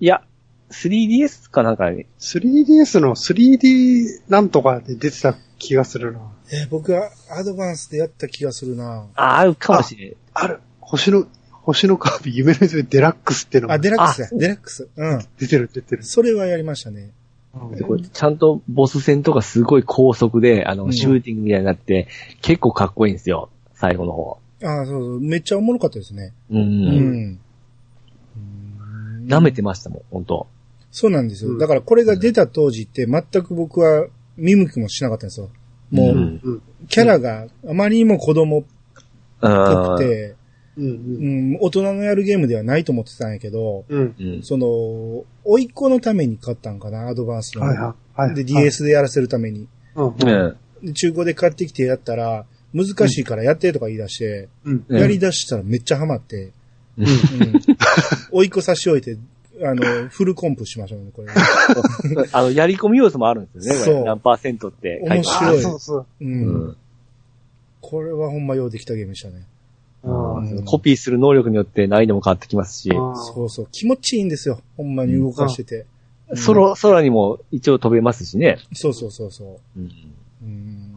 いや、3DS かなんかに、3DS の 3D なんとかで出てた気がするな。えー僕はアドバンスでやった気がするなあ、あるかもしれん。ある。星の、星のカービィ、夢の泉デラックスってのあ、がデラックスだ。デラックス。うん。出てる出てる。それはやりましたね。うんでこれちゃんとボス戦とかすごい高速で、あの、うんシューティングみたいになって、結構かっこいいんですよ。最後の方。ああ、そうそう。めっちゃおもろかったですね。うん。うん。舐めてましたもん、本当そうなんですよ。うんだからこれが出た当時って全く僕は見向きもしなかったんですよ。もう、うんうん。キャラがあまりにも子供っぽくて、うん。うん、大人のやるゲームではないと思ってたんやけど、うん。うん。その、甥いっ子のために買ったんかな、アドバンスの。はいはい。はい。で、DS でやらせるために。うん。で中古で買ってきてやったら、難しいからやってとか言い出して、うん。うんやり出したらめっちゃハマって、うんうん。*laughs* 甥いっ子差し置いて、あの、フルコンプしましょうね、これ。*laughs* あの、やり込み要素もあるんですよね、こそうれ。何パーセントって書いて面あ白いあそうそう。う。んこれはほんまようできたゲームでしたね。うんうんコピーする能力によって難易度も変わってきますし、そうそう。気持ちいいんですよ。ほんまに動かしてて。うん空、空にも一応飛べますしね。そうそうそうそうん。う。うん。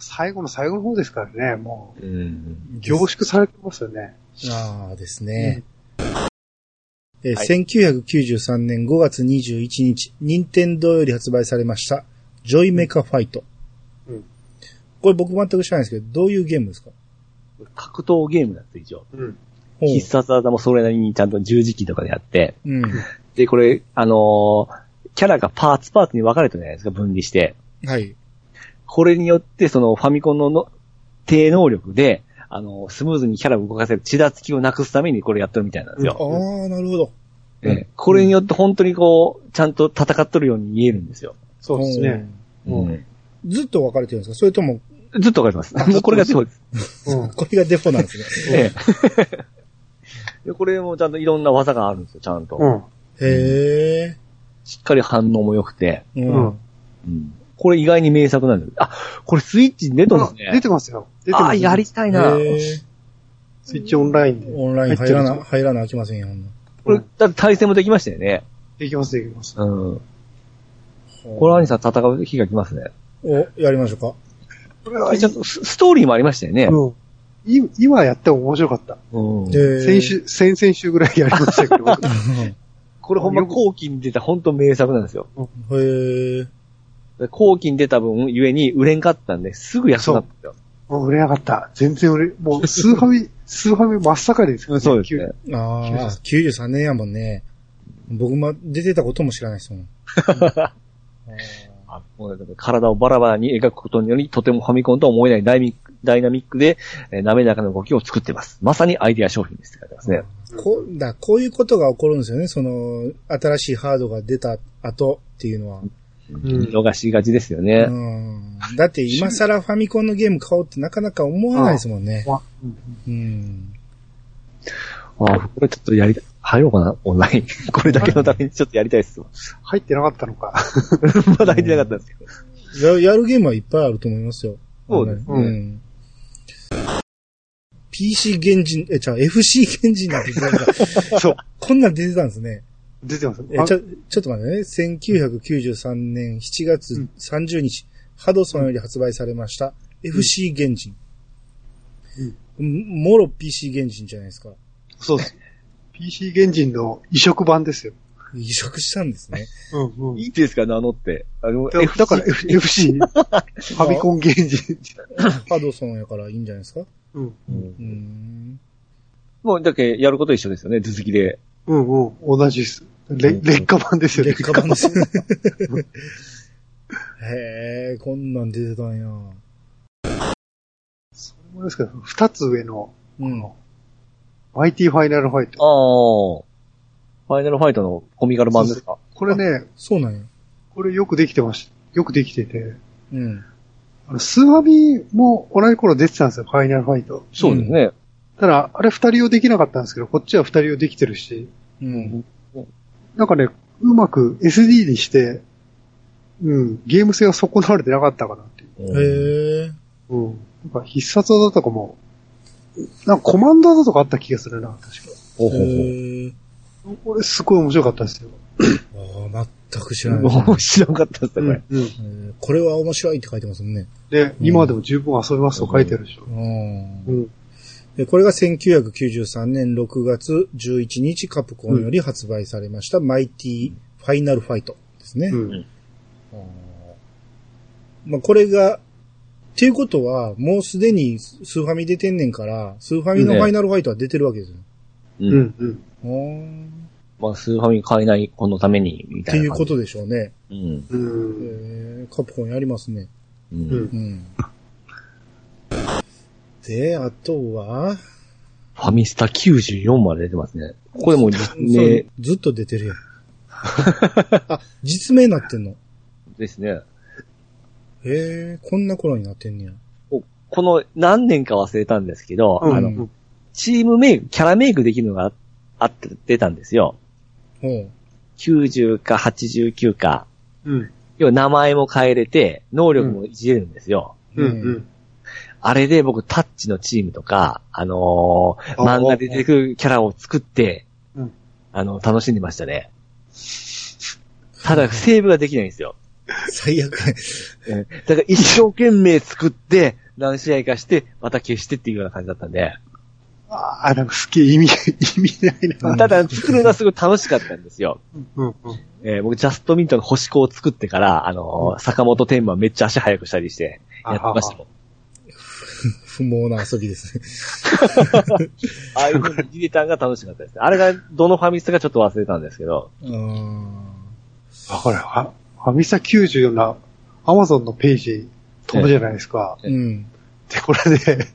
最後の最後の方ですからね、もうん。う、凝縮されてますよね。ああですね。えーはい1993年5月21日、任天堂より発売されました、ジョイメカファイト。うんこれ僕全く知らないんですけど、どういうゲームですか？格闘ゲームなんです、一応。うん。必殺技もそれなりにちゃんと十字キーとかでやって、うん。で、これ、あのーキャラがパーツパーツに分かれてるじゃないですか、分離して。はい。これによって、そのファミコンのの低能力で、あの、スムーズにキャラを動かせる血だつきをなくすためにこれやってるみたいなんですあよ。あ、なるほど。ええこれによって本当にこう、ちゃんと戦っとるように見えるんですよ。そうですね。うんうんずっと分かれてるんですか？それとも、ずっとわかります。もうこれがデフォです。うん。これがデフォなんですね。ええでこれもちゃんといろんな技があるんですよ、ちゃんと。うん。へえ。しっかり反応も良くて。ううんん。うんこれ意外に名作なんです。あ、これスイッチに出とるんですね。出てますよ。出てます。あ、やりたいな。スイッチオンラインで。オンライン入らな、入らなあきませんよ。これ、だって対戦もできましたよね。できます、できます。うん。これ兄さん戦う日が来ますね。お、やりましょうか。これはちゃんとスストーリーもありましたよね。うん。い今やっても面白かった。うん。で先週、先々週ぐらいやりましたけど。*laughs* これほんま後期に出た本当名作なんですよ。へえ。で後期に出た分、ゆえに売れんかったんで、すぐ安くなったんですよ。もう売れなかった。全然売れ、もう、スーファミ、*laughs* スーファミ真っ盛りですよ、そうですね。ああ、93年やもんね。僕も出てたことも知らないですもん。*laughs* 体をバラバラに描くことにより、とてもファミコンとは思えないダイミダイナミックで、えー滑らかな動きを作っています。まさにアイデア商品ですって書いてますね。こう、だこういうことが起こるんですよね。その、新しいハードが出た後っていうのは。うん逃しがちですようね。ん。だって今更ファミコンのゲーム買おうってなかなか思わないですもんね。わうんうん。ああ、これちょっとやりたい。入ろうかな、オンライン。*laughs* これだけのためにちょっとやりたいですわ。入ってなかったのか。*laughs* まだ入ってなかったんですけど。ややるゲームはいっぱいあると思いますよ。そうですね。うん。PC 原人、え、じゃあ FC 原人なんて言ってた *laughs* そう。こんなん出てたんですね。出てます。え、ちょ、ちょっと待ってね。1993年7月30日、ハドソンより発売されました、FC 原人。うんもろ PC 原人じゃないですか。そうです。PC 原人の移植版ですよ。移植したんですね。うんうん。いいですか、名乗って。あの、だだから F- FC、*laughs* ファミコン原人。ハドソンやからいいんじゃないですかうん。うんうん。もう、だけやること一緒ですよね、続きで。うんうん。同じです。れ劣化版ですよね。劣化版です。*laughs* へえ、こんなん出てたんや。それもですけど、二つ上の、うん。マイティファイナルファイあト。あ。ファイナルファイトのコミカル版ですか？これね、そうなんや。これよくできてましよくできてて、うん。あの、スーファミも同じ頃出てたんですよ、ファイナルファイト。そうですね。ただ、あれ二人用できなかったんですけど、こっちは二人用できてるし、うん。なんかね、うまく SD にして、うん、ゲーム性は損なわれてなかったかなっていう。へえ。うん。なんか必殺技とかも、なんかコマンド技とかあった気がするな、確か。ほうほ。これすごい面白かったですよ。ああ、全く知らない知らなかったですね、これ。うん。えーこれは面白いって書いてますもんね。で、今でも十分遊べますと書いてあるでしょ。うんうん。でこれが1993年6月11日カプコンより発売されました、マイティファイナルファイトですね。うん。まあ、これが、っていうことは、もうすでにスーファミ出てんねんから、スーファミのファイナルファイトは出てるわけですよ。う。うんん。うん。まあ、スーファミ買えない子のために、みったいな感じ。ていうことでしょうね。うん。うん。えー、カプコンやりますね。う。うんん。うん。で、あとは、ファミスタ94まで出てますね。ここでもう、そうね、ずっと出てるやん。*laughs* あ、実名なってんの？ですね。へえ、こんな頃になってんねや。この何年か忘れたんですけど、うんあの、チームメイク、キャラメイクできるのがあって出たんですよ。ほう。90か89か。うん。要は名前も変えれて、能力もいじれるんですよ。うん。うん。あれで僕、タッチのチームとか、あのーあ漫画で出てくるキャラを作って、うんあの、楽しんでましたね。ただ、セーブができないんですよ。最悪。だから一生懸命作って、何試合かして、また消してっていうような感じだったんで。ああ、なんかすっげえ意味、意味ないな。ただ、作るのはすごい楽しかったんですよ。うん。うん。えー僕、ジャストミントの星子を作ってから、あのー坂本天馬めっちゃ足早くしたりして、やってましたもん。*laughs* 不毛な遊びですね。ああいう風に入れたんが楽しかったですね。あれが、どのファミスタかちょっと忘れたんですけど。うーん。あ、これ、ファファミスタ94な、アマゾンのページ飛ぶじゃないですか。うん。で、これで、で、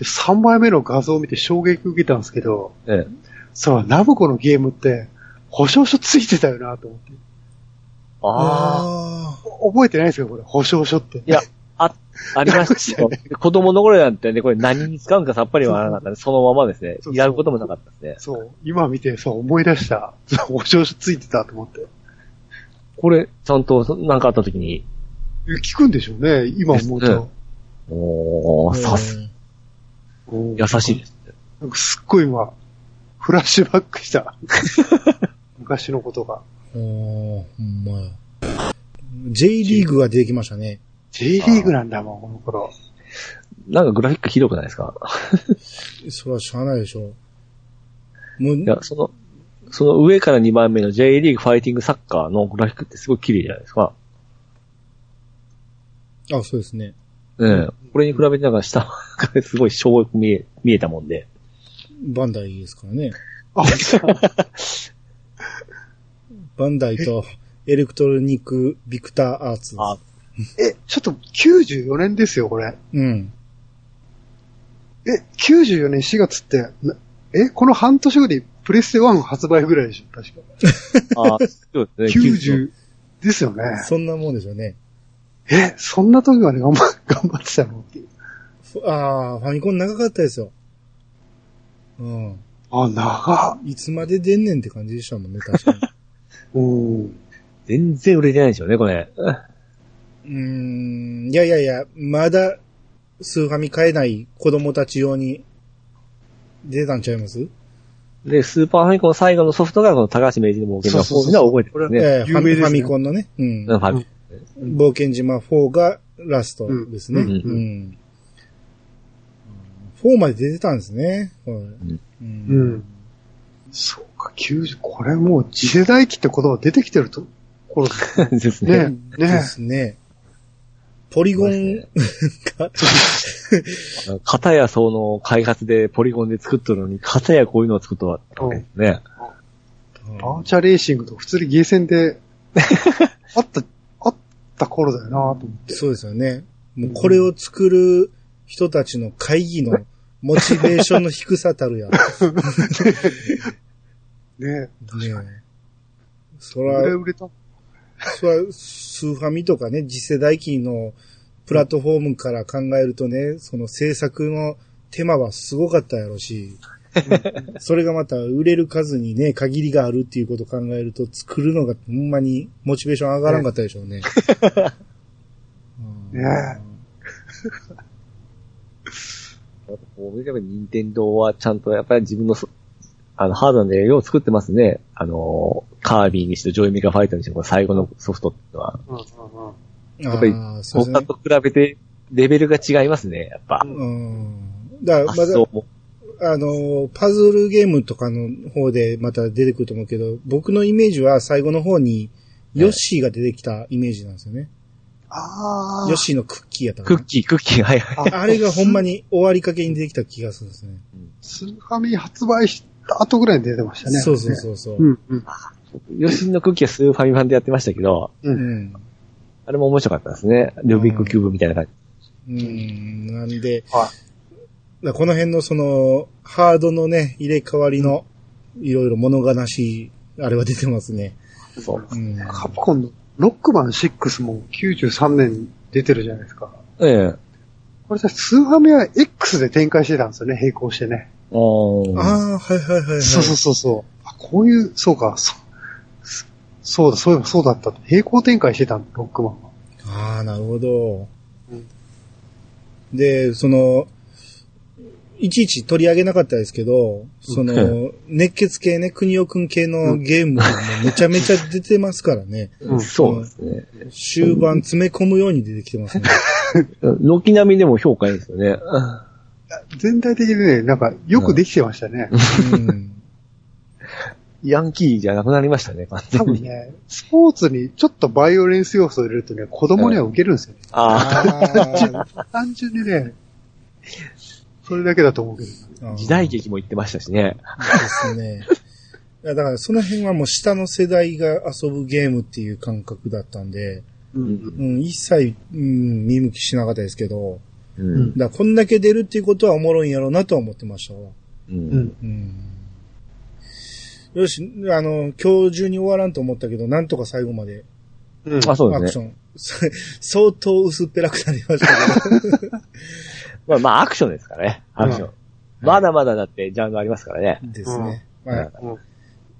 3枚目の画像を見て衝撃受けたんですけど、ええ。そう、ナムコのゲームって、保証書ついてたよなと思って。ああ。あ覚えてないですかこれ、保証書って。いや、あ、ありましたよ。*laughs* 子供の頃なんてね、これ何に使うんかさっぱりわからなかったんで、そのままですねやることもなかったですね。そう、今見て、そう、思い出した。そう保証書ついてたと思って。これ、ちゃんと、なんかあった時に、え聞くんでしょうね、今思うと。おー、あ。さす、うん優しいですね。なんかすっごい今、フラッシュバックした。*laughs* 昔のことが。おーほんまや。J リーグが出てきましたね。J リーグなんだもん、この頃。なんかグラフィックひどくないですか？それはしゃあないでしょ。もうい、や、その、その上から2番目の J リーグファイティングサッカーのグラフィックってすごい綺麗じゃないですか。あ、そうですね。うん。これに比べてなんか下がすごいしょぼく見え、見えたもんで。バンダイですからね。あ、バンダイとエレクトロニックビクターアーツ。あえ、ちょっと94年ですよ、これ。うん。え、94年4月って、なえ、この半年後にプレステ1発売ぐらいでしょ、確か。*laughs* あ、そうですね。90ですよね。そんなもんでしょうね。え、そんな時まで頑張 *laughs* 頑張ってたの？っていう。ふああ、ファミコン長かったですよ。うん。あ、長いつまで出んねんって感じでしたもんね、確かに。っ。*laughs* うん。全然売れてないでしょうね、これ。うーん。いやいやいや、まだ、スーファミ買えない子供たち用に出たんちゃいます？で、スーパーファミコン最後のソフトがこの高橋名人の冒険のそうそうそう方は覚えてるね。ええファミ有名ですねファミコンのね。うん。うんファミ冒険島4がラストですね。ううんん。4まで出てたんですね。はいうんうん。そうか、90、これもう次世代機って言葉出てきてるところです *laughs* ですね。ね。でねすね。ポリゴンが、*laughs* 片やその開発でポリゴンで作っとるのに、片やこういうのを作っとるわけですね。バーチャレーシングと普通にゲーセンで、*laughs* あった、あった頃だよなと思って。そうですよね。もうこれを作る人たちの会議のモチベーションの低さたるや。*laughs* ねねそえ。売れら、売れた。そら、スーファミとかね、次世代機のプラットフォームから考えるとね、その制作の手間はすごかったやろし、*laughs* それがまた売れる数にね、限りがあるっていうことを考えると、作るのがほんまにモチベーション上がらんかったでしょうね。う *laughs* んねこうやっぱり任天堂はちゃんとやっぱり自分のそあの、ハードでよう作ってますね。あの、カービィにしてジョイメガファイターにしてこの最後のソフトっていうのは。うんうんうんやっぱりあーそうですね。他と比べてレベルが違いますね、やっぱ。うん。だから、まだ。あの、パズルゲームとかの方でまた出てくると思うけど、僕のイメージは最後の方に、ヨッシーが出てきたイメージなんですよね。ああ。ヨッシーのクッキーやったかなクッキー、クッキー、はいはい。あれがほんまに終わりかけに出てきた気がするんですね。スーファミ発売後ぐらいに出てましたね。そうそうそうそう。うんうん。ヨッシーのクッキーはスーファミ版でやってましたけど、う。うんん。あれも面白かったですね。ルービックキューブみたいな感じ。うん。なんで、はだからこの辺のその、ハードのね、入れ替わりの、いろいろ物悲しい、あれは出てますね。そう。うん。カプコンのロックマン6も93年に出てるじゃないですか。ええ。これさ、スーファミは X で展開してたんですよね、並行してね。ああ、はいはいはい、はい。そうそうそうそう。あ、こういう、そうか、そそうだ、そういえばそうだったと。並行展開してたんだ、ロックマンは。ああ、なるほど。うんで、その、いちいち取り上げなかったですけど、その、熱血系ね、国尾くん系のゲームもめちゃめちゃ出てますからね。うんそうですね。終盤詰め込むように出てきてますね。*laughs* 軒並みでも評価いいですよね。全体的にね、なんか、よくできてましたね。うん。ヤンキーじゃなくなりましたね、完多全に。分ね、スポーツにちょっとバイオレンス要素を入れるとね、子供には受けるんですよね。ああ単純にね、それだけだと思うけど。時代劇も言ってましたしね。ですね。いやだからその辺はもう下の世代が遊ぶゲームっていう感覚だったんで、うん。うん、一切、うん、見向きしなかったですけど、うん。だからこんだけ出るっていうことはおもろいんやろうなとは思ってましたわ。う。うんん。うん。よし、あの、今日中に終わらんと思ったけど、なんとか最後までうん。あ、そうですね。アクション、*laughs* 相当薄っぺらくなりましたけど。*laughs* まあまあ、アクションですからね。アクション。まだまだだってジャンルありますからね。ですね。うんまあ、うん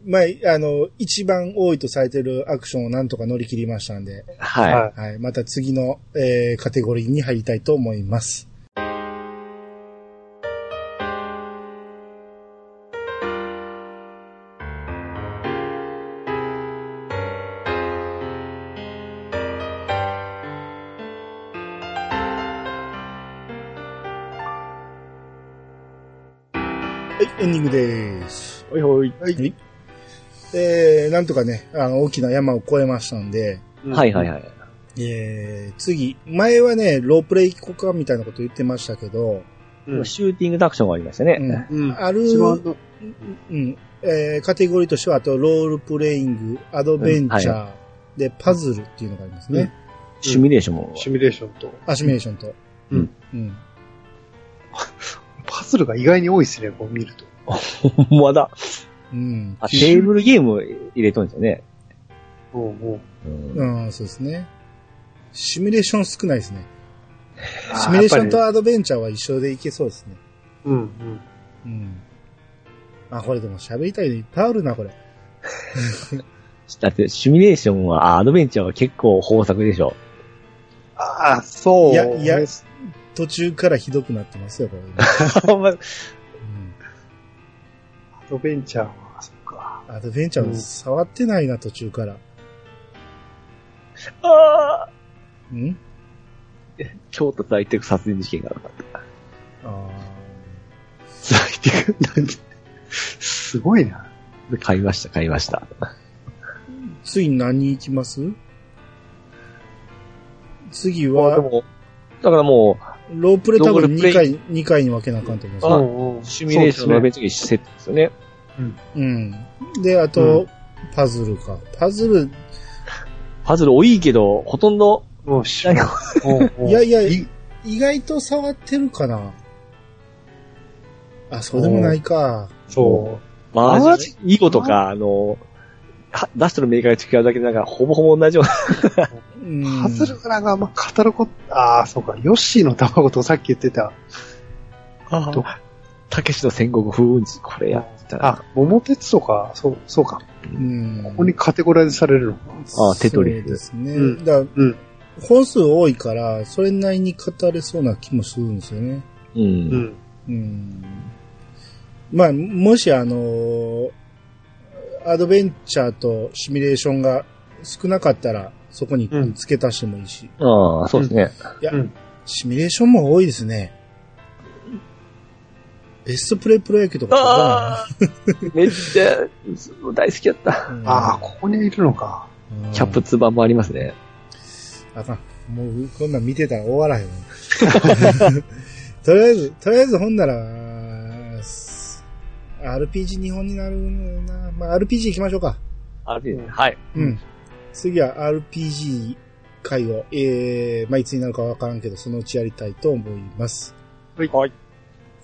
まあ、あの、一番多いとされてるアクションをなんとか乗り切りましたんで、はい。ははい。また次の、えー、カテゴリーに入りたいと思います。はい、エンディングです。ほいほい。はい。えー、なんとかね、あの、大きな山を越えましたんで、い。はいはいはい。えー、次、前はね、ロープレイ行こうかみたいなこと言ってましたけど、うん。シューティングとアクションがありましたね。うん。あるうん、えー、カテゴリーとしては、あと、ロールプレイング、アドベンチャー、で、パズルっていうのがありますね。シミュレーションも。シミュレーションと。アシミュレーションと。うん。うん。*laughs* パズルが意外に多いですね、こう見ると。ほ *laughs* んまだ。うん。あ、テーブルゲーム入れとるんですよね。うんうん。うんうん、そうですね。シミュレーション少ないですね。シミュレーションとアドベンチャーは一緒でいけそうですね。うんうん。うん。あ、これでも喋りたいのいっぱいあるな、これ。*laughs* だって、シミュレーションは、あアドベンチャーは結構豊作でしょ。ああ、そう。いやいや途中からひどくなってますよ、これ、*laughs* ほんまドベンチャーは、そっか。アドベンチャーは触ってないな、途中から。あーん？京都大テク殺人事件があった。あ大テク、なんですごいな。で買いました、買いました。ー次何行きます？次まあはで、も、だからもロープレ多分ロープレ2回、二回に分けなあかんと思いますあうんうんう、シミュレーションのアドベンチャーセットですよね。うん。で、あと、パズルか。パズル、パズル多いけど、ほとんど、もうし何うんうんいやいや、意外と触ってるかな。あ、そうでもないか。そマーマジ、囲碁とか、あの、は出してるメーカーが違うだけで、なんか、ほぼほぼ同じような。*laughs* うんう。パズルがあんま語ること、ああ、そうか。ヨッシーの卵とさっき言ってた。どたけしの戦国風雲児、これやったら。あ、桃鉄とか、そう、そうか。うん。ここにカテゴライズされるのか。あテトリスそうですね。うんだうん。本数多いから、それなりに語れそうな気もするんですよね。う。うんん。うん。まあ、もしあのーアドベンチャーとシミュレーションが少なかったら、そこにうん付け足してもいいし。ああ、そうですね。いや、うんシミュレーションも多いですね。ベストプレイプロ野球とかああめっちゃ、大好きやった。かな、ああ、ここにいるのか。うんキャップツ版もありますね。あかん。もう、こんなん見てたら終わらへんわ。*laughs* とりあえず、とりあえずほんなら、す RPG 日本になるな。まあ、RPG 行きましょうか。あるですね。はい。うん。次は RPG 会を、えー、まあ、いつになるかわからんけど、そのうちやりたいと思います。はいはい。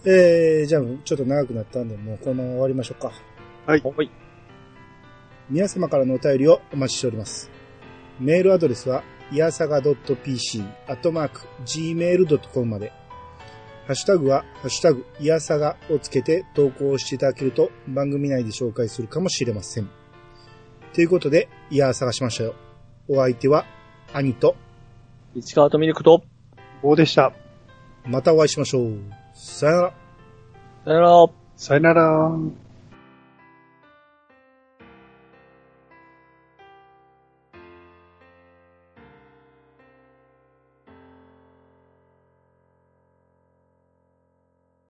えー、じゃあ、ちょっと長くなったんで、もうこのまま終わりましょうか。はい。皆様からのお便りをお待ちしております。メールアドレスは、いやさが .pc、アットマーク、gmail.com まで。ハッシュタグは、ハッシュタグ、いやさがをつけて投稿していただけると番組内で紹介するかもしれません。ということで、いや探しましたよ。お相手は、兄と、市川とミルクと、棒でした。またお会いしましょう。さよなら。さよなら。さよなら。